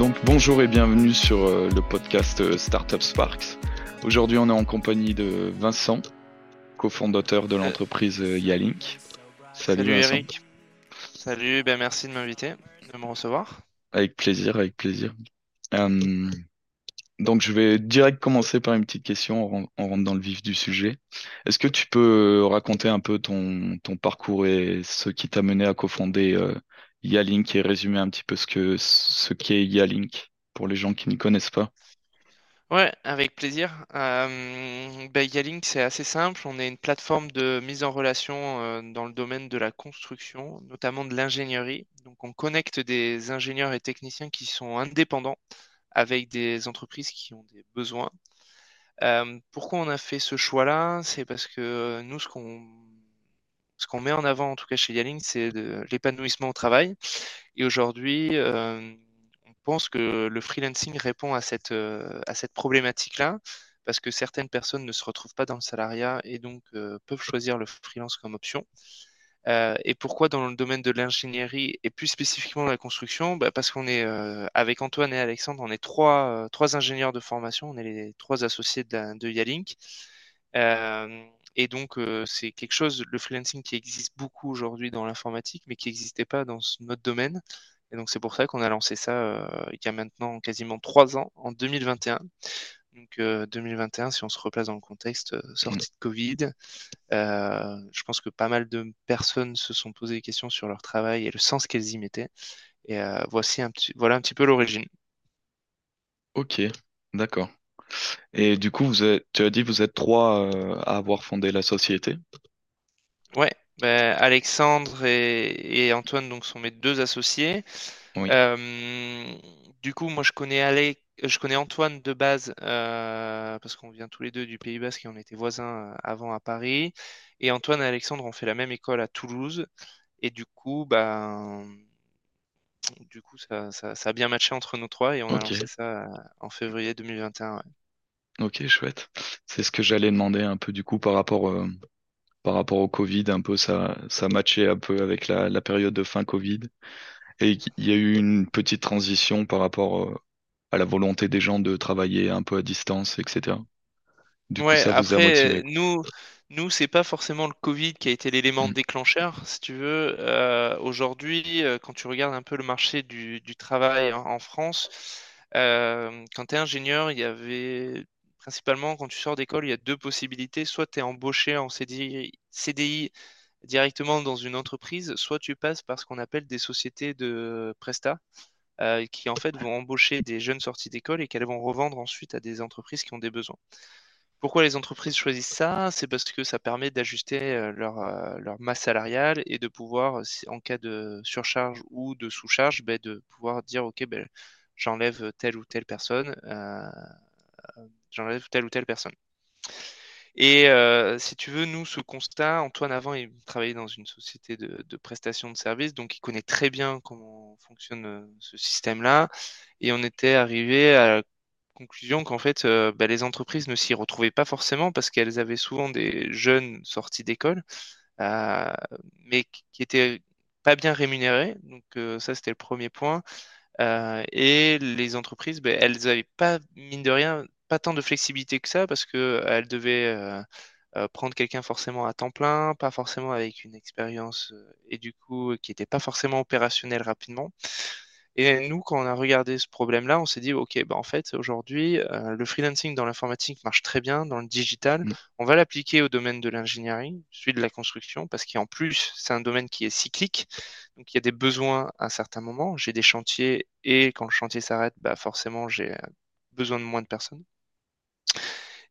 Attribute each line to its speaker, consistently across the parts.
Speaker 1: Donc bonjour et bienvenue sur euh, le podcast euh, Startup Sparks. Aujourd'hui on est en compagnie de Vincent, cofondateur de l'entreprise euh, Yalink.
Speaker 2: Salut, Salut Eric. Salut, ben merci de m'inviter, de me recevoir.
Speaker 1: Avec plaisir, avec plaisir. Euh, donc je vais direct commencer par une petite question, on rentre dans le vif du sujet. Est-ce que tu peux raconter un peu ton, ton parcours et ce qui t'a mené à cofonder euh, Yalink et résumer un petit peu ce que ce qu'est Yalink pour les gens qui ne connaissent pas?
Speaker 2: Ouais, avec plaisir. Euh, ben, Yalink, c'est assez simple. On est une plateforme de mise en relation euh, dans le domaine de la construction, notamment de l'ingénierie. Donc, on connecte des ingénieurs et techniciens qui sont indépendants avec des entreprises qui ont des besoins. Euh, pourquoi on a fait ce choix-là? C'est parce que nous, ce qu'on ce qu'on met en avant, en tout cas chez Yalink, c'est l'épanouissement au travail. Et aujourd'hui, euh, on pense que le freelancing répond à cette, euh, cette problématique-là, parce que certaines personnes ne se retrouvent pas dans le salariat et donc peuvent choisir le freelance comme option. Euh, et pourquoi dans le domaine de l'ingénierie et plus spécifiquement de la construction? Bah Parce qu'on est euh, avec Antoine et Alexandre, on est trois, euh, trois ingénieurs de formation, on est les trois associés de Yalink. Et donc c'est quelque chose, le freelancing qui existe beaucoup aujourd'hui dans l'informatique, mais qui n'existait pas dans notre domaine. Et donc c'est pour ça qu'on a lancé ça il y a maintenant quasiment trois ans, en 2021. Donc 2021, euh, si on se replace dans le contexte euh, sortie de Covid, euh, je pense que pas mal de personnes se sont posées des questions sur leur travail et le sens qu'elles y mettaient. Et voici un petit, voilà un petit peu l'origine.
Speaker 1: Ok, d'accord. Et du coup, vous êtes, tu as dit vous êtes trois à avoir fondé la société.
Speaker 2: Ouais, ben, Alexandre et, Antoine donc sont mes deux associés. du coup, moi je connais je connais Antoine de base euh, parce qu'on vient tous les deux du Pays Basque et on était voisins euh, avant à Paris. Et Antoine et Alexandre ont fait la même école à Toulouse. Et du coup, ben, du coup, ça, a bien matché entre nous trois et on a lancé ça euh, en février 2021.
Speaker 1: Ok, chouette. C'est ce que j'allais demander un peu du coup par rapport, par rapport au Covid, un peu ça, ça matchait un peu avec la, la période de fin Covid. Et il y a eu une petite transition par rapport à la volonté des gens de travailler un peu à distance, etc.
Speaker 2: Du coup, ça vous a motivé. nous, nous, c'est pas forcément le Covid qui a été l'élément mm. déclencheur, si tu veux. Euh, aujourd'hui, euh, quand tu regardes un peu le marché du, travail en, France, euh, quand tu es ingénieur, il y avait principalement, quand tu sors d'école, il y a deux possibilités. Soit tu es embauché en CDI, CDI directement dans une entreprise, soit tu passes par ce qu'on appelle des sociétés de prestat. Euh, qui en fait vont embaucher des jeunes sortis d'école et qu'elles vont revendre ensuite à des entreprises qui ont des besoins. Pourquoi les entreprises choisissent ça? C'est parce que ça permet d'ajuster euh, leur, euh, leur, masse salariale et de pouvoir, en cas de surcharge ou de sous-charge, ben, de pouvoir dire ok, ben, j'enlève telle ou telle personne, j'enlève telle ou telle personne. Et si tu veux, nous, ce constat, Antoine, avant, il travaillait dans une société de, de prestation de services, donc il connaît très bien comment fonctionne ce système-là. Et on était arrivé à la conclusion qu'en fait, bah, les entreprises ne s'y retrouvaient pas forcément parce qu'elles avaient souvent des jeunes sortis d'école, mais qui étaient pas bien rémunérés. Donc ça, c'était le premier point. et les entreprises, bah, elles n'avaient pas, mine de rien, pas tant de flexibilité que ça parce qu'elle devait euh, euh, prendre quelqu'un forcément à temps plein, pas forcément avec une expérience euh, et du coup qui n'était pas forcément opérationnel rapidement. Et nous, quand on a regardé ce problème-là, on s'est dit, OK, bah en fait, aujourd'hui, le freelancing dans l'informatique marche très bien, dans le digital. Mm. On va l'appliquer au domaine de l'ingénierie, celui de la construction, parce qu'en plus, c'est un domaine qui est cyclique. Donc, il y a des besoins à un certain moment. J'ai des chantiers et quand le chantier s'arrête, bah, forcément, j'ai besoin de moins de personnes.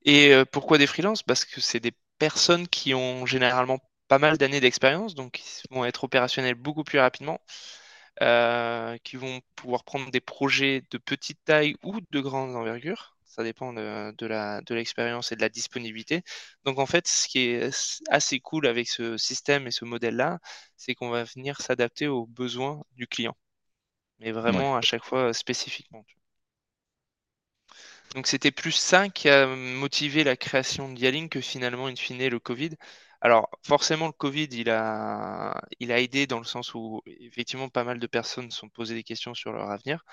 Speaker 2: Et euh, pourquoi des freelances? Parce que c'est des personnes qui ont généralement pas mal d'années d'expérience, donc ils vont être opérationnels beaucoup plus rapidement, euh, qui vont pouvoir prendre des projets de petite taille ou de grande envergure. Ça dépend de, de l'expérience et de la disponibilité. Donc en fait, ce qui est assez cool avec ce système et ce modèle-là, c'est qu'on va venir s'adapter aux besoins du client. Mais vraiment à chaque fois spécifiquement. Donc c'était plus ça qui a motivé la création de Yaling que finalement, in fine, le Covid. Alors forcément, le Covid, il a, il a aidé dans le sens où effectivement pas mal de personnes se sont posées des questions sur leur avenir.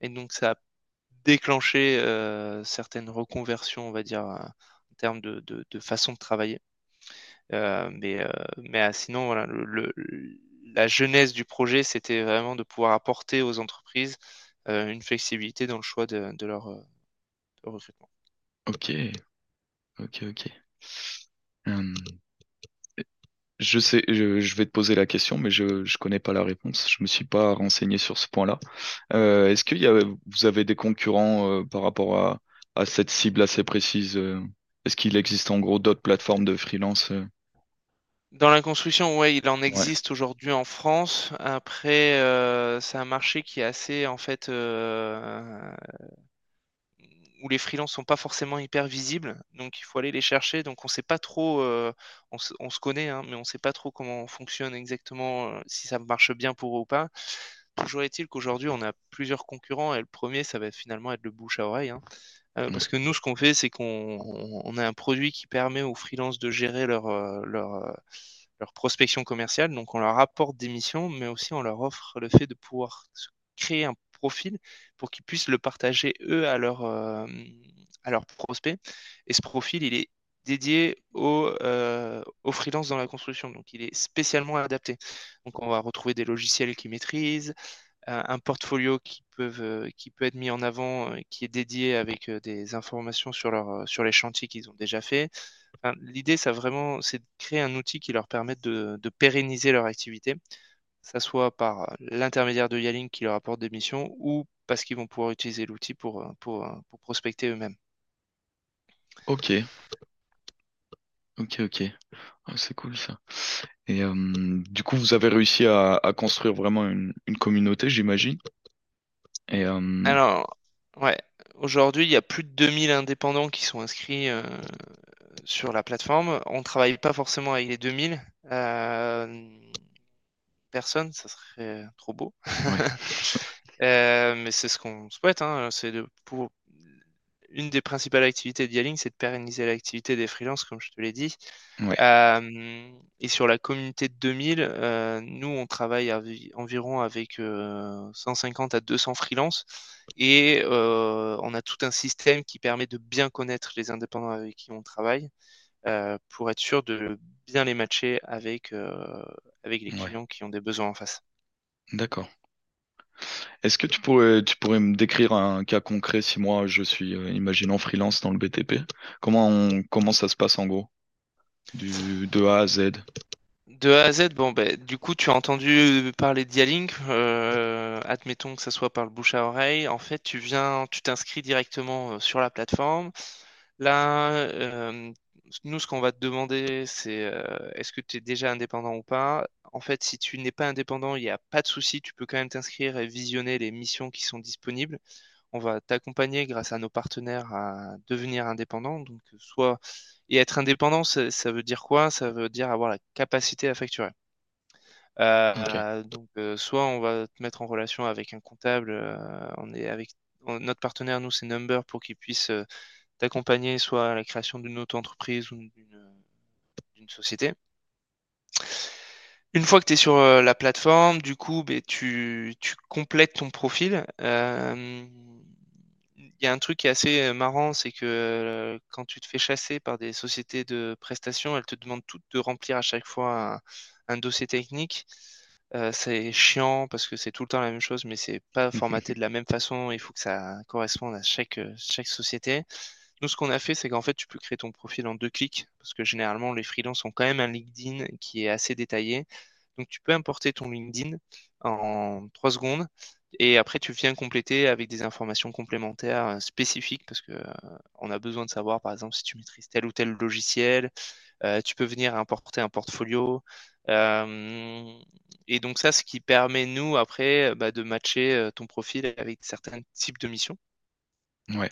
Speaker 2: Et donc, ça a déclenché certaines reconversions, on va dire, en termes de, façon de travailler. mais, mais sinon, voilà, le, la genèse du projet, c'était vraiment de pouvoir apporter aux entreprises une flexibilité dans le choix de, leur, recrutement.
Speaker 1: Ok, ok, ok. Je sais, je, vais te poser la question, mais je ne connais pas la réponse. Je me suis pas renseigné sur ce point-là. Euh, est-ce qu'il y a, vous avez des concurrents euh, par rapport à, à, cette cible assez précise? euh? Est-ce qu'il existe en gros d'autres plateformes de freelance?
Speaker 2: Dans la construction, ouais, il en
Speaker 1: Ouais,
Speaker 2: existe aujourd'hui en France. Après, euh, c'est un marché qui est assez, en fait, euh, où les freelances sont pas forcément hyper visibles, donc il faut aller les chercher. Donc on sait pas trop, euh, on, se, on, se connaît, hein, mais on sait pas trop comment fonctionne exactement, euh, si ça marche bien pour eux ou pas. Toujours est-il qu'aujourd'hui on a plusieurs concurrents et le premier ça va finalement être le bouche à oreille. Hein. Euh, parce que nous ce qu'on fait c'est qu'on on a un produit qui permet aux freelances de gérer leur, leur, leur prospection commerciale. Donc on leur apporte des missions, mais aussi on leur offre le fait de pouvoir créer un profil pour qu'ils puissent le partager eux à leur, euh, à leurs prospects. Et ce profil, il est dédié aux, euh, freelances dans la construction. Donc, il est spécialement adapté. Donc, on va retrouver des logiciels qu'ils maîtrisent, euh, un portfolio euh, qui peut être mis en avant, qui est dédié avec des informations sur, leur, sur les chantiers qu'ils ont déjà fait. L'idée, ça vraiment, c'est de créer un outil qui leur permette de pérenniser leur activité ça soit par l'intermédiaire de Yalink qui leur apporte des missions ou parce qu'ils vont pouvoir utiliser l'outil pour, pour, pour, prospecter eux-mêmes.
Speaker 1: Ok, ok, ok. Ah, c'est cool ça. Et euh, du coup, vous avez réussi à, à construire vraiment une, une communauté, j'imagine. Et euh,
Speaker 2: Alors, ouais, aujourd'hui, il y a plus de 2000 indépendants qui sont inscrits euh, sur la plateforme. On ne travaille pas forcément avec les 2000. Personne, ça serait trop beau.
Speaker 1: ouais,
Speaker 2: Euh, mais c'est ce qu'on souhaite, hein, c'est de pour une des principales activités de Yaling, c'est de pérenniser l'activité des freelances, comme je te l'ai dit.
Speaker 1: ouais,
Speaker 2: Euh, et sur la communauté de 2000, euh, nous, on travaille avi- environ avec euh, 150 à 200 freelances et on a tout un système qui permet de bien connaître les indépendants avec qui on travaille pour être sûr de bien les matcher avec, euh, avec les
Speaker 1: ouais.
Speaker 2: clients qui ont des besoins en face.
Speaker 1: D'accord. Est-ce que tu pourrais, tu pourrais me décrire un cas concret si moi je suis, euh, imaginons, freelance dans le BTP? Comment on- comment ça se passe en gros? Du, de A à Z.
Speaker 2: De A à Z, bon, ben, du coup, tu as entendu parler de Dialink. Euh, admettons que ça soit par le bouche à oreille. En fait, tu viens, tu t'inscris directement euh, sur la plateforme. Là, euh, nous, ce qu'on va te demander, c'est euh, est-ce que tu es déjà indépendant ou pas? En fait, si tu n'es pas indépendant, il n'y a pas de souci. Tu peux quand même t'inscrire et visionner les missions qui sont disponibles. On va t'accompagner grâce à nos partenaires à devenir indépendant. Donc, soit et être indépendant, ça, ça veut dire quoi? Ça veut dire avoir la capacité à facturer. Euh, donc, euh, soit on va te mettre en relation avec un comptable. on est avec on- notre partenaire, nous, c'est Number pour qu'il puisse t'accompagner soit à la création d'une auto-entreprise ou d'une société. Une fois que tu es sur euh, la plateforme, du coup, ben, tu, tu complètes ton profil. Euh, Il y a un truc qui est assez euh, marrant, c'est que euh, quand tu te fais chasser par des sociétés de prestations, elles te demandent toutes de remplir à chaque fois un, un dossier technique. Euh, c'est chiant parce que c'est tout le temps la même chose, mais c'est pas formaté de la même façon. Il faut que ça corresponde à chaque, chaque société. Nous, ce qu'on a fait, c'est qu'en fait, tu peux créer ton profil en deux clics parce que généralement, les freelances ont quand même un LinkedIn qui est assez détaillé. Donc, tu peux importer ton LinkedIn en trois secondes et après, tu viens compléter avec des informations complémentaires euh, spécifiques parce que euh, on a besoin de savoir, par exemple, si tu maîtrises tel ou tel logiciel. Euh, tu peux venir importer un portfolio. Euh, et donc ça, ce qui permet, nous, après, bah, de matcher ton profil avec certains types de missions.
Speaker 1: Ouais.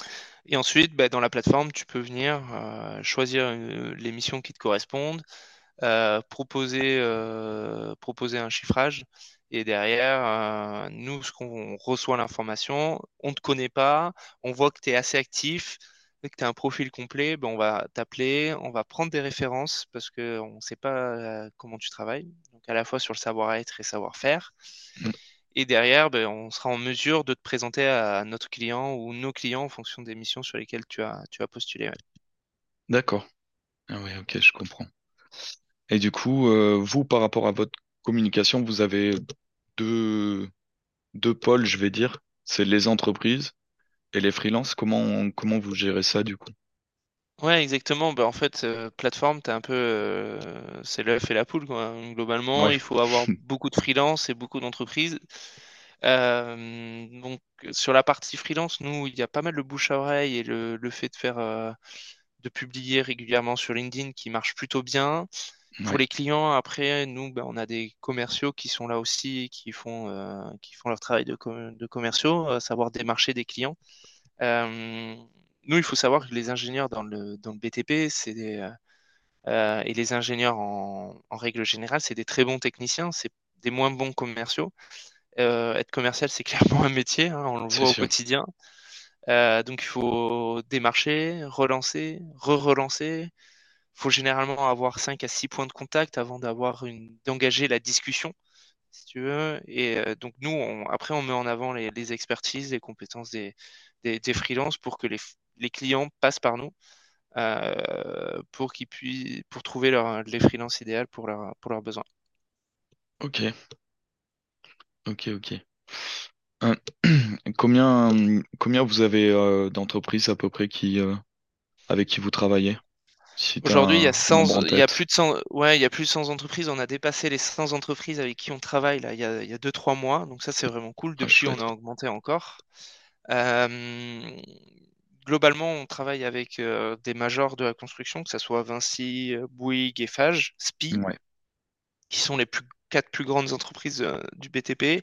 Speaker 2: Et ensuite, bah, dans la plateforme, tu peux venir euh, choisir euh, les missions qui te correspondent, euh, proposer, euh, proposer un chiffrage. Et derrière, nous, ce qu'on reçoit l'information, on ne te connaît pas, on voit que tu es assez actif, que tu as un profil complet, ben, on va t'appeler, on va prendre des références parce qu'on ne sait pas comment tu travailles, donc à la fois sur le savoir-être et savoir-faire.
Speaker 1: Mm.
Speaker 2: Et derrière, ben, on sera en mesure de te présenter à notre client ou nos clients en fonction des missions sur lesquelles tu as, tu as postulé.
Speaker 1: D'accord. Ah oui, ok, je comprends. Et du coup, euh, vous, par rapport à votre communication, vous avez deux, deux pôles, je vais dire. C'est les entreprises et les freelances. Comment, comment vous gérez ça, du coup?
Speaker 2: Ouais, exactement. Ben, en fait, euh, plateforme, t'as un peu, euh, c'est l'œuf et la poule, quoi. Globalement,
Speaker 1: Ouais,
Speaker 2: il faut avoir beaucoup de freelance et beaucoup d'entreprises. Euh, donc, sur la partie freelance, nous, il y a pas mal de bouche à oreille et le, le fait de faire, euh, de publier régulièrement sur LinkedIn qui marche plutôt bien. Pour
Speaker 1: ouais,
Speaker 2: les clients, après, nous, ben, on a des commerciaux qui sont là aussi qui font, euh, qui font leur travail de, com- de commerciaux, à savoir démarcher des clients. Euh, nous, il faut savoir que les ingénieurs dans le, dans le BTP, c'est des, euh, euh, et les ingénieurs en, en règle générale, c'est des très bons techniciens, c'est des moins bons commerciaux. Euh, être commercial, c'est clairement un métier, hein, on le voit au quotidien. Euh, donc, il faut démarcher, relancer, re-relancer. Il faut généralement avoir 5 à 6 points de contact avant d'avoir une, d'engager la discussion, si tu veux. Et euh, donc, nous, on- après, on met en avant les, les expertises, les compétences des, des, des freelances pour que les, les clients passent par nous euh, pour qu'ils puissent, pour trouver leur, les freelances idéales pour, leur, pour leurs besoins.
Speaker 1: Ok, ok, ok. Euh, combien, combien vous avez euh, d'entreprises à peu près qui, avec qui vous travaillez? Si
Speaker 2: Aujourd'hui, il y a
Speaker 1: un nombre
Speaker 2: 100,
Speaker 1: en
Speaker 2: il y a
Speaker 1: tête.
Speaker 2: plus de 100, ouais, il y a plus de 100 entreprises. On a dépassé les 100 entreprises avec qui on travaille là, il y a, il y a 2-3 mois. Donc ça, c'est vraiment cool.
Speaker 1: Ah,
Speaker 2: Depuis, on a augmenté encore. Euh, globalement, on travaille avec euh, des majors de la construction, que ce soit Vinci, euh, Bouygues, Eiffage, SPI,
Speaker 1: Ouais,
Speaker 2: qui sont les plus, quatre plus grandes entreprises euh, du BTP.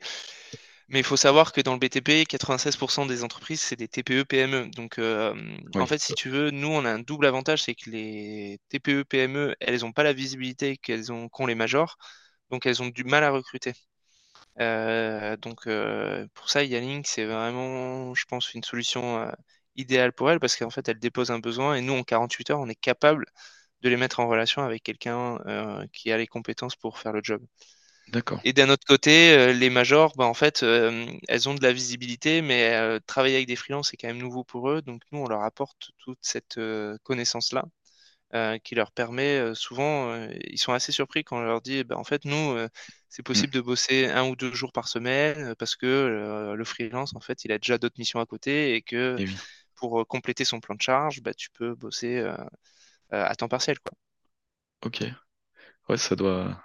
Speaker 2: Mais il faut savoir que dans le BTP, 96% des entreprises, c'est des TPE-PME. Donc, euh, en fait, si tu veux, nous, on a un double avantage, c'est que les TPE-PME, elles n'ont pas la visibilité qu'elles ont, qu'ont les majors. Donc, elles ont du mal à recruter. Euh, donc, euh, pour ça, Yanlink, c'est vraiment, je pense, une solution idéale pour elles parce qu'en fait, elles déposent un besoin et nous, en 48 heures, on est capable de les mettre en relation avec quelqu'un euh, qui a les compétences pour faire le job.
Speaker 1: d'accord.
Speaker 2: Et d'un autre côté, euh, les majors, bah, en fait, euh, elles ont de la visibilité, mais travailler avec des freelances, c'est quand même nouveau pour eux. Donc, nous, on leur apporte toute cette connaissance-là qui leur permet souvent, ils sont assez surpris quand on leur dit, bah, en fait, nous, c'est
Speaker 1: Mm.
Speaker 2: possible de bosser un ou deux jours par semaine parce que le freelance, en fait, il a déjà d'autres missions à côté et que
Speaker 1: Et oui,
Speaker 2: pour euh, compléter son plan de charge, bah, tu peux bosser euh, euh, à temps partiel, quoi.
Speaker 1: ok. Ouais, ça doit,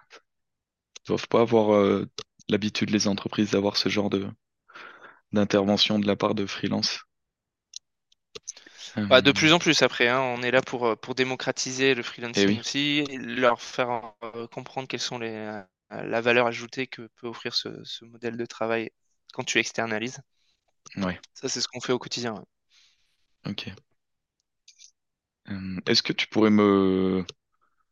Speaker 1: doivent pas avoir euh, l'habitude, les entreprises, d'avoir ce genre de d'intervention de la part de freelance.
Speaker 2: Bah, de plus en plus après, hein, on est là pour, pour démocratiser le freelancing
Speaker 1: oui,
Speaker 2: aussi, et leur faire euh, comprendre quelles sont les, euh, la valeur ajoutée que peut offrir ce, ce modèle de travail quand tu externalises.
Speaker 1: ouais,
Speaker 2: Ça, c'est ce qu'on fait au quotidien. ouais.
Speaker 1: Ok. Euh, est-ce que tu pourrais me,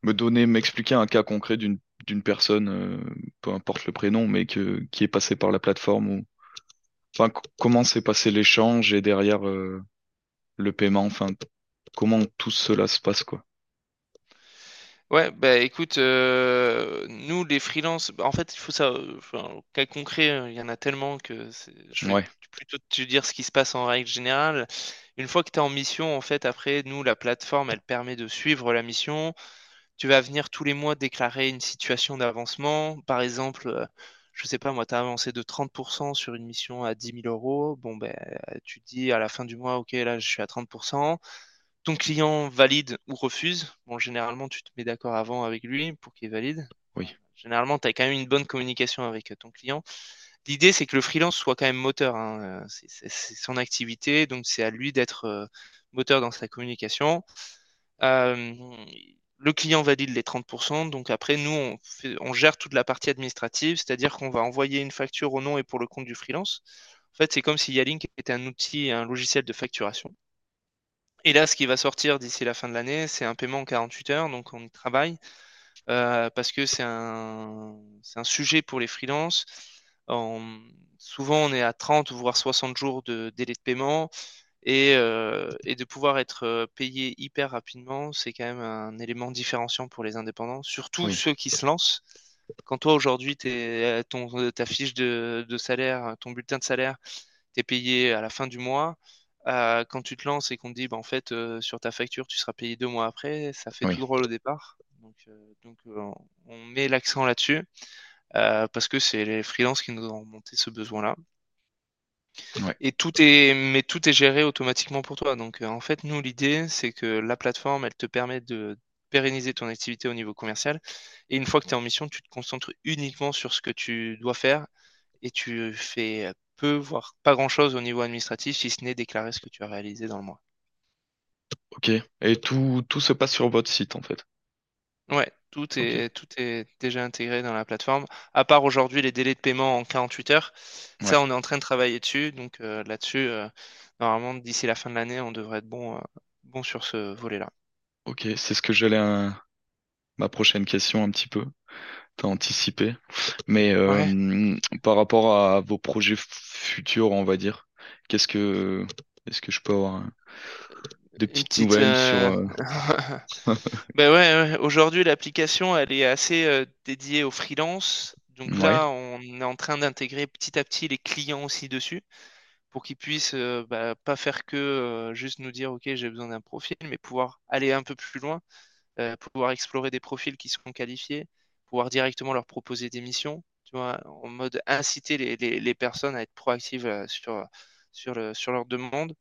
Speaker 1: me donner, m'expliquer un cas concret d'une d'une personne, euh, peu importe le prénom, mais que, qui est passée par la plateforme ou, enfin, comment s'est passé l'échange et derrière euh, le paiement, enfin, comment tout cela se passe, quoi?
Speaker 2: Ouais, bah écoute, euh, nous les freelances, bah, en fait, il faut ça, euh, enfin, cas concret, euh, il y en a tellement que c'est- je vais
Speaker 1: Ouais,
Speaker 2: plutôt te dire ce qui se passe en règle générale. Une fois que tu es en mission, en fait, après, nous, la plateforme, elle permet de suivre la mission. Tu vas venir tous les mois déclarer une situation d'avancement. Par exemple, euh, je sais pas, moi, tu as avancé de 30% sur une mission à 10 000 euros. Bon, ben, tu te dis à la fin du mois, OK, là, je suis à 30%. Ton client valide ou refuse. Bon, généralement, tu te mets d'accord avant avec lui pour qu'il valide.
Speaker 1: oui,
Speaker 2: Généralement, tu as quand même une bonne communication avec euh, ton client. L'idée, c'est que le freelance soit quand même moteur. hein. Euh, C'est son activité, donc c'est à lui d'être euh, moteur dans sa communication. Euh, le client valide les 30%, donc après, nous, on, gère toute la partie administrative, c'est-à-dire qu'on va envoyer une facture au nom et pour le compte du freelance. En fait, c'est comme si Yalink était un outil, un logiciel de facturation. Et là, ce qui va sortir d'ici la fin de l'année, c'est un paiement en 48 heures, donc on y travaille parce que c'est un, un sujet pour les freelances. En- souvent, on est à 30 voire 60 jours de délai de paiement et, euh, et de pouvoir être euh, payé hyper rapidement, c'est quand même un élément différenciant pour les indépendants, surtout
Speaker 1: oui,
Speaker 2: ceux qui se lancent. quand toi aujourd'hui ton ta fiche de, de, salaire, ton bulletin de salaire, tu es payé à la fin du mois. quand tu te lances et qu'on te dit bah, en fait sur ta facture tu seras payé deux mois après, ça fait tout drôle au départ. Donc, donc on met l'accent là-dessus parce que c'est les freelances qui nous ont monté ce besoin-là. Et tout est, mais tout est géré automatiquement pour toi. Donc, en fait, nous, l'idée, c'est que la plateforme, elle te permet de pérenniser ton activité au niveau commercial. Et une fois que tu es en mission, tu te concentres uniquement sur ce que tu dois faire et tu fais peu, voire pas grand-chose au niveau administratif, si ce n'est déclarer ce que tu as réalisé dans le mois.
Speaker 1: Ok. Et tout, tout se passe sur votre site, en fait.
Speaker 2: Ouais, tout est, tout est déjà intégré dans la plateforme. À part aujourd'hui les délais de paiement en 48 heures. Ça, on est en train de travailler dessus. Donc euh, là-dessus, euh, normalement, d'ici la fin de l'année, on devrait être bon, euh, bon sur ce volet-là.
Speaker 1: Ok, c'est ce que j'allais. Ma prochaine question un petit peu. T'as anticipé. Mais par rapport à vos projets futurs, on va dire, qu'est-ce que. Est-ce que je peux avoir des petites nouvelles sur.
Speaker 2: ben ouais, aujourd'hui l'application elle est assez dédiée aux freelance. Donc là, on est en train d'intégrer petit à petit les clients aussi dessus pour qu'ils puissent bah, pas faire que juste nous dire ok j'ai besoin d'un profil, mais pouvoir aller un peu plus loin, pouvoir explorer des profils qui seront qualifiés, pouvoir directement leur proposer des missions, tu vois, en mode inciter les, les, personnes à être proactives sur, sur, le, sur leur demande.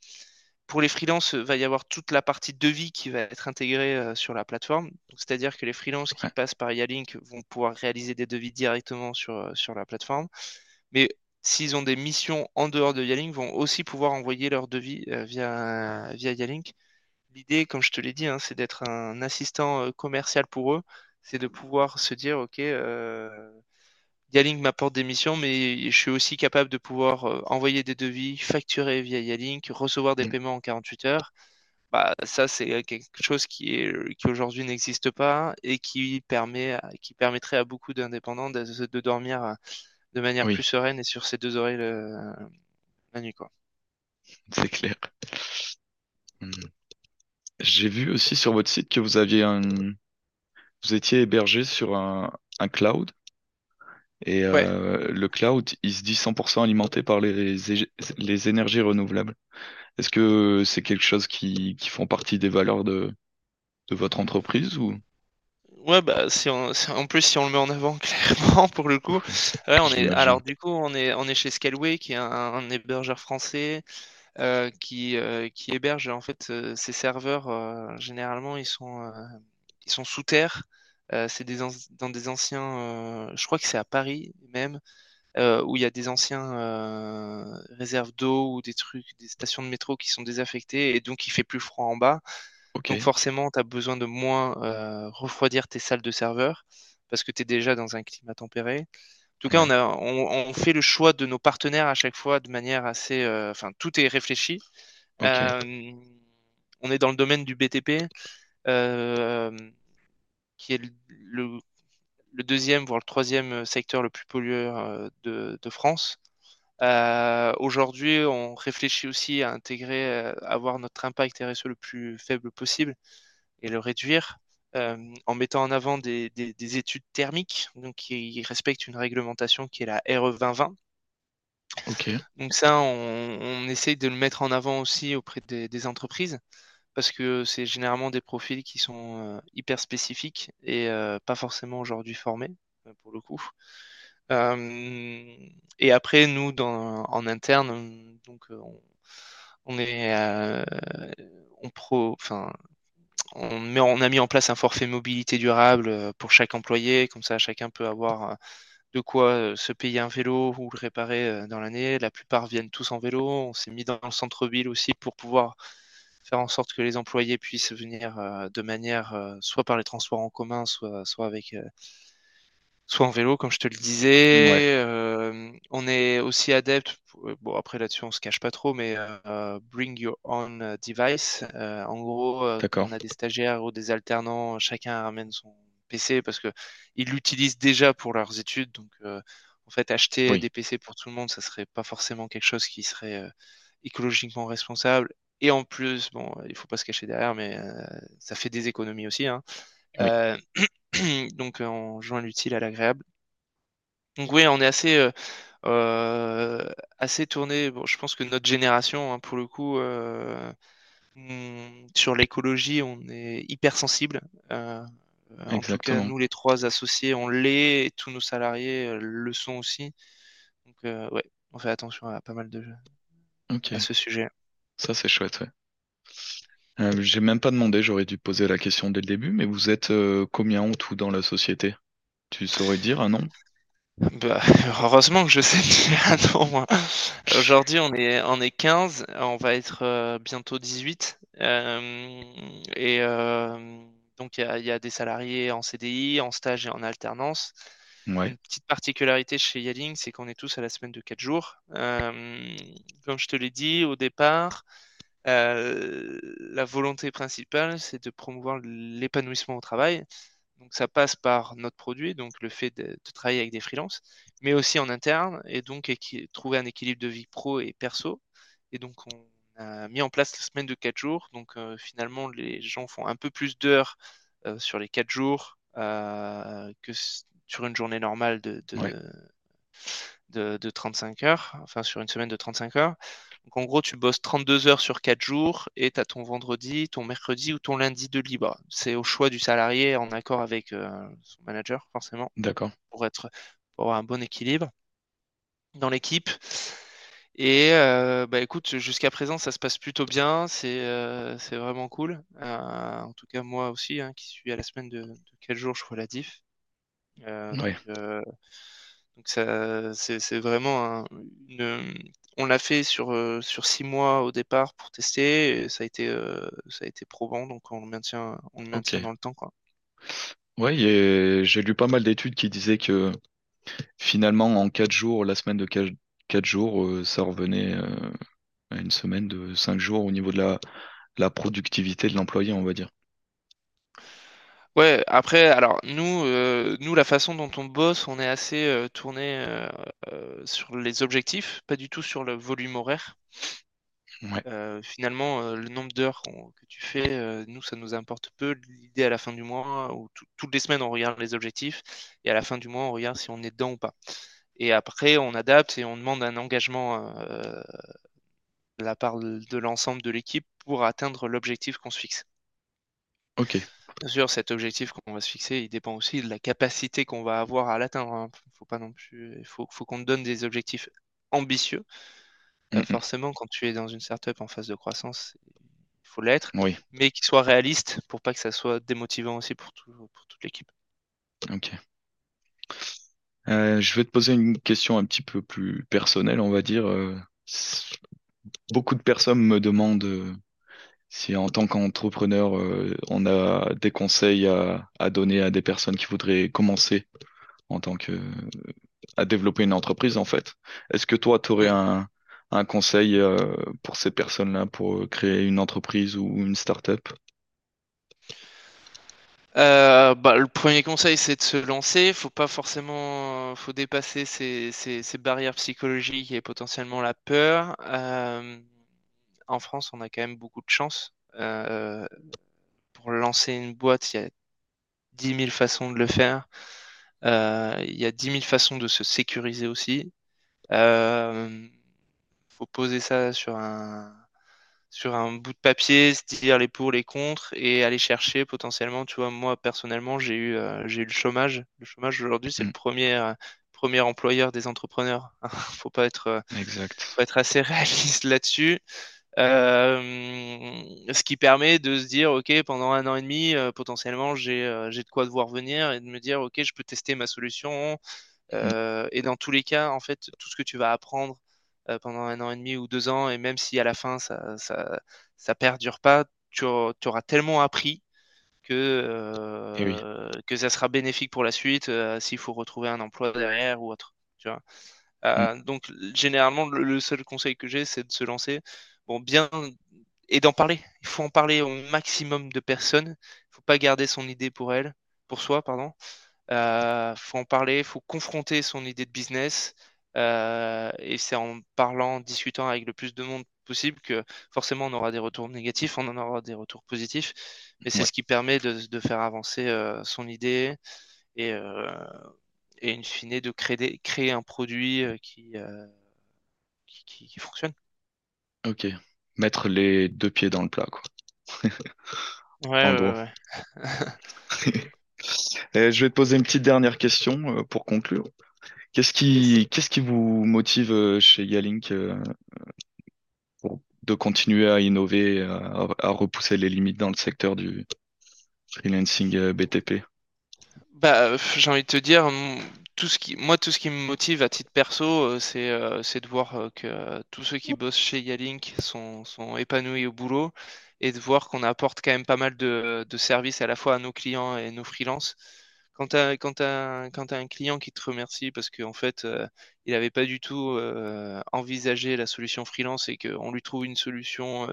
Speaker 2: Pour les freelances, il va y avoir toute la partie devis qui va être intégrée sur la plateforme. C'est-à-dire que les freelances qui passent par Yalink vont pouvoir réaliser des devis directement sur, sur la plateforme. Mais s'ils ont des missions en dehors de Yalink, vont aussi pouvoir envoyer leurs devis euh, via, via Yalink. L'idée, comme je te l'ai dit, hein, c'est d'être un assistant euh, commercial pour eux. C'est de pouvoir se dire, OK, euh, Yalink m'apporte des missions, mais je suis aussi capable de pouvoir envoyer des devis, facturer via Yalink, recevoir des mm. paiements en 48 heures. Bah, ça, c'est quelque chose qui, est, qui aujourd'hui n'existe pas et qui, permet, qui permettrait à beaucoup d'indépendants de, de dormir de manière plus sereine et sur ses deux oreilles la nuit, quoi.
Speaker 1: C'est clair. Hmm. J'ai vu aussi sur votre site que vous aviez un, vous étiez hébergé sur un, cloud. Et euh, le cloud, il se dit 100% alimenté par les, les énergies renouvelables. Est-ce que c'est quelque chose qui, qui font partie des valeurs de, de votre entreprise ou?
Speaker 2: Ouais, bah, si on, en plus, si on le met en avant clairement pour le coup. Ouais, on est, alors, du coup, on est, on est chez Scaleway, qui est un, hébergeur français euh, qui, euh, qui héberge en fait ces serveurs. généralement, ils sont, ils sont sous terre. C'est des dans des anciens. je crois que c'est à Paris même. où il y a des anciens réserves d'eau ou des trucs, des stations de métro qui sont désaffectées et donc il fait plus froid en bas. Donc forcément, tu as besoin de moins euh, refroidir tes salles de serveur parce que tu es déjà dans un climat tempéré. En tout cas, on, a, on, fait le choix de nos partenaires à chaque fois de manière assez... Euh, enfin, tout est réfléchi. Euh, on est dans le domaine du BTP, qui est le, deuxième, voire le troisième secteur le plus pollueur de, de France. Euh, aujourd'hui, on réfléchit aussi à intégrer, à avoir notre impact RSE le plus faible possible et le réduire euh, en mettant en avant des, études thermiques donc qui respectent une réglementation qui est la RE 2020. Donc ça, on, essaye de le mettre en avant aussi auprès des, entreprises parce que c'est généralement des profils qui sont euh, hyper spécifiques et pas forcément aujourd'hui formés pour le coup. Euh, et après, nous, en interne, donc, euh, on, est, euh, on pro, on a mis en place un forfait mobilité durable pour chaque employé, comme ça chacun peut avoir de quoi se payer un vélo ou le réparer dans l'année. La plupart viennent tous en vélo. On s'est mis dans le centre-ville aussi pour pouvoir faire en sorte que les employés puissent venir de manière soit par les transports en commun, soit, soit avec soit en vélo, comme je te le disais. Euh, on est aussi adepte, euh, bon après là-dessus on se cache pas trop, mais euh, bring your own device. en gros, on a des stagiaires ou des alternants, chacun ramène son PC parce que ils l'utilisent déjà pour leurs études. Donc en fait, acheter des PC pour tout le monde, ça serait pas forcément quelque chose qui serait écologiquement responsable. Et en plus, bon, il faut pas se cacher derrière, mais ça fait des économies aussi. Hein. donc on joint l'utile à l'agréable. Donc oui, on est assez, euh, euh, assez tourné. Bon, je pense que notre génération, hein, pour le coup, euh, hmm, sur l'écologie, on est hyper sensible. Euh, en tout cas, nous, les trois associés, on l'est, et tous nos salariés euh, le sont aussi. Donc euh, ouais, on fait attention à pas mal de
Speaker 1: Ok,
Speaker 2: à ce sujet.
Speaker 1: Ça c'est chouette, ouais. Euh, j'ai même pas demandé, j'aurais dû poser la question dès le début, mais vous êtes euh, combien en tout dans la société? Tu saurais dire un nom?
Speaker 2: Bah, heureusement que je sais dire un nombre. Aujourd'hui, on est, on est 15, on va être euh, bientôt 18. Euh, et donc, il y a des salariés en CDI, en stage et en alternance. Une petite particularité chez Yaling, c'est qu'on est tous à la semaine de 4 jours. Euh, comme je te l'ai dit au départ, euh, la volonté principale, c'est de promouvoir l'épanouissement au travail. Donc ça passe par notre produit, donc le fait de, travailler avec des freelances, mais aussi en interne, et donc trouver un équilibre de vie pro et perso. Et donc on a mis en place la semaine de 4 jours. Donc euh, finalement, les gens font un peu plus d'heures sur les 4 jours que sur une journée normale de, de,
Speaker 1: ouais,
Speaker 2: de, de 35 heures, enfin sur une semaine de 35 heures. Donc en gros, tu bosses 32 heures sur 4 jours et tu as ton vendredi, ton mercredi ou ton lundi de libre. C'est au choix du salarié en accord avec euh, son manager, forcément,
Speaker 1: d'accord.
Speaker 2: pour, être, pour avoir un bon équilibre dans l'équipe. Et euh, bah écoute, jusqu'à présent, ça se passe plutôt bien. C'est euh, c'est vraiment cool. Euh, en tout cas, moi aussi, hein, qui suis à la semaine de, de 4 jours, je vois la diff. Euh, donc, euh, donc ça, c'est vraiment un- une. On l'a fait sur euh, sur six mois au départ pour tester. Et ça a été euh, ça a été probant, donc on le maintient on le maintient dans le temps quoi.
Speaker 1: Et j'ai lu pas mal d'études qui disaient que finalement, en quatre jours, la semaine de quatre, quatre jours, euh, ça revenait à une semaine de cinq jours au niveau de la, la productivité de l'employé, on va dire.
Speaker 2: Ouais, après, alors nous, euh, nous, la façon dont on bosse, on est assez euh, tourné euh, sur les objectifs, pas du tout sur le volume horaire.
Speaker 1: Ouais,
Speaker 2: finalement, le nombre d'heures qu'on- que tu fais, nous, ça nous importe peu. L'idée à la fin du mois, ou tout- toutes les semaines, on regarde les objectifs, et à la fin du mois, on regarde si on est dedans ou pas. Et après, on adapte et on demande un engagement euh, de la part de, de l'ensemble de l'équipe pour atteindre l'objectif qu'on se fixe.
Speaker 1: ok.
Speaker 2: Bien sûr, cet objectif qu'on va se fixer, il dépend aussi de la capacité qu'on va avoir à l'atteindre. hein. Faut pas non plus, il faut, faut qu'on te donne des objectifs ambitieux.
Speaker 1: Mm,
Speaker 2: forcément, quand tu es dans une startup en phase de croissance, il faut l'être,
Speaker 1: Oui,
Speaker 2: mais qu'il soit réaliste pour pas que ça soit démotivant aussi pour, tout- pour toute l'équipe.
Speaker 1: ok. Euh, je vais te poser une question un petit peu plus personnelle, on va dire. Euh, beaucoup de personnes me demandent euh, si en tant qu'entrepreneur, euh, on a des conseils à, à donner à des personnes qui voudraient commencer en tant que à développer une entreprise en fait. Est-ce que toi, tu aurais un, un conseil euh, pour ces personnes-là pour euh, créer une entreprise ou une start-up?
Speaker 2: Euh, bah, le premier conseil, c'est de se lancer. Faut pas forcément, faut dépasser ces, ces- ces barrières psychologiques et potentiellement la peur. Euh, en France, on a quand même beaucoup de chance. Euh, pour lancer une boîte, il y a dix mille façons de le faire. Euh, il y a dix mille façons de se sécuriser aussi. Euh, faut poser ça sur un, sur un bout de papier, se dire les pour, les contre et aller chercher potentiellement. Tu vois, moi personnellement, j'ai eu, j'ai eu le chômage. Le chômage aujourd'hui, c'est le
Speaker 1: Mm,
Speaker 2: premier, premier employeur des entrepreneurs. Faut pas être, faut être assez réaliste là-dessus. Euh, ce qui permet de se dire, OK, pendant un an et demi, euh, potentiellement, j'ai euh, j'ai de quoi devoir venir et de me dire, OK, je peux tester ma solution.
Speaker 1: Mm,
Speaker 2: et dans tous les cas, en fait, tout ce que tu vas apprendre pendant un an et demi ou deux ans, et même si à la fin, ça, ça, ça perdure pas, tu, auras tu auras tellement appris que,
Speaker 1: oui.
Speaker 2: euh, que ça sera bénéfique pour la suite euh, s'il faut retrouver un emploi derrière ou autre. Tu vois.
Speaker 1: Mm,
Speaker 2: donc, généralement, le, le seul conseil que j'ai, c'est de se lancer. Bon, bien, et d'en parler. Il faut en parler au maximum de personnes. Il faut pas garder son idée pour elle, pour soi, pardon. Euh, faut en parler, faut confronter son idée de business. Euh, et c'est en parlant, en discutant avec le plus de monde possible que forcément on aura des retours négatifs, on en aura des retours positifs. Mais c'est
Speaker 1: ouais,
Speaker 2: ce qui permet de, de faire avancer euh, son idée et, et in fine de créer, créer un produit qui, qui, qui, fonctionne.
Speaker 1: Ok. Mettre les deux pieds dans le plat, quoi.
Speaker 2: Ouais, ouais, ouais.
Speaker 1: Et je vais te poser une petite dernière question euh, pour conclure. Qu'est-ce qui, qu'est-ce qui vous motive euh, chez Yalink euh, pour- de continuer à innover, à, à repousser les limites dans le secteur du freelancing BTP?
Speaker 2: Bah, j'ai envie de te dire, tout ce qui, moi, tout ce qui me motive à titre perso, euh, c'est euh, c'est de voir euh, que tous ceux qui bossent chez Yalink sont, sont épanouis au boulot et de voir qu'on apporte quand même pas mal de, de services à la fois à nos clients et nos freelances. Quand tu as, un client qui te remercie parce qu'en fait, il n'avait pas du tout envisagé la solution freelance et qu'on lui trouve une solution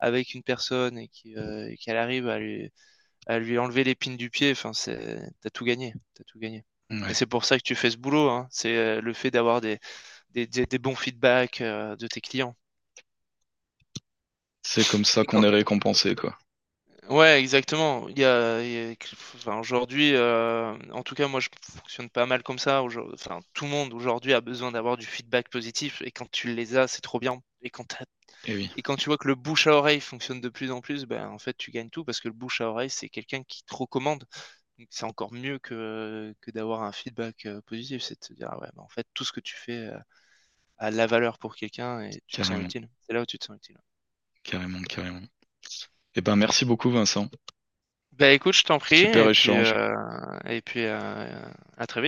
Speaker 2: avec une personne et qu'elle arrive à lui, à lui enlever l'épine du pied, t'as tout gagné, t'as tout gagné. Et c'est pour ça que tu fais ce boulot, hein. C'est euh, le fait d'avoir des, des, des- des bons feedbacks euh, de tes clients.
Speaker 1: C'est comme ça qu'on est récompensé, quoi.
Speaker 2: Ouais, exactement. Il y a, il y a- enfin, aujourd'hui, euh, en tout cas, moi, je fonctionne pas mal comme ça. Enfin, tout le monde aujourd'hui a besoin d'avoir du feedback positif, et quand tu les as, c'est trop bien. Et quand t'as-
Speaker 1: Et oui,
Speaker 2: et quand tu vois que le bouche à oreille fonctionne de plus en plus, ben, en fait, tu gagnes tout parce que le bouche à oreille, c'est quelqu'un qui te recommande. C'est encore mieux que, que d'avoir un feedback euh, positif. C'est de te dire, ah ouais, ben, en fait, tout ce que tu fais euh, a de la valeur pour quelqu'un et tu te sens utile. C'est là où tu te sens utile.
Speaker 1: carrément, carrément. Eh ben, merci beaucoup, Vincent.
Speaker 2: Ben écoute, je t'en prie,
Speaker 1: Super
Speaker 2: et puis,
Speaker 1: échange.
Speaker 2: euh, et puis euh, à très vite.